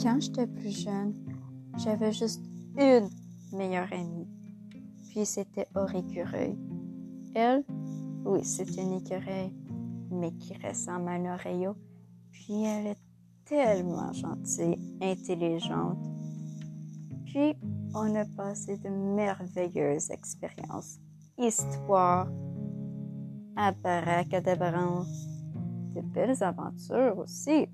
Quand j'étais plus jeune, j'avais juste une meilleure amie. Puis c'était Auricureuil. Elle, oui, c'est une écureuil, mais qui ressemble à un oreillot. Puis elle est tellement gentille, intelligente. Puis on a passé de merveilleuses expériences. Histoire, abracadabran, de belles aventures aussi.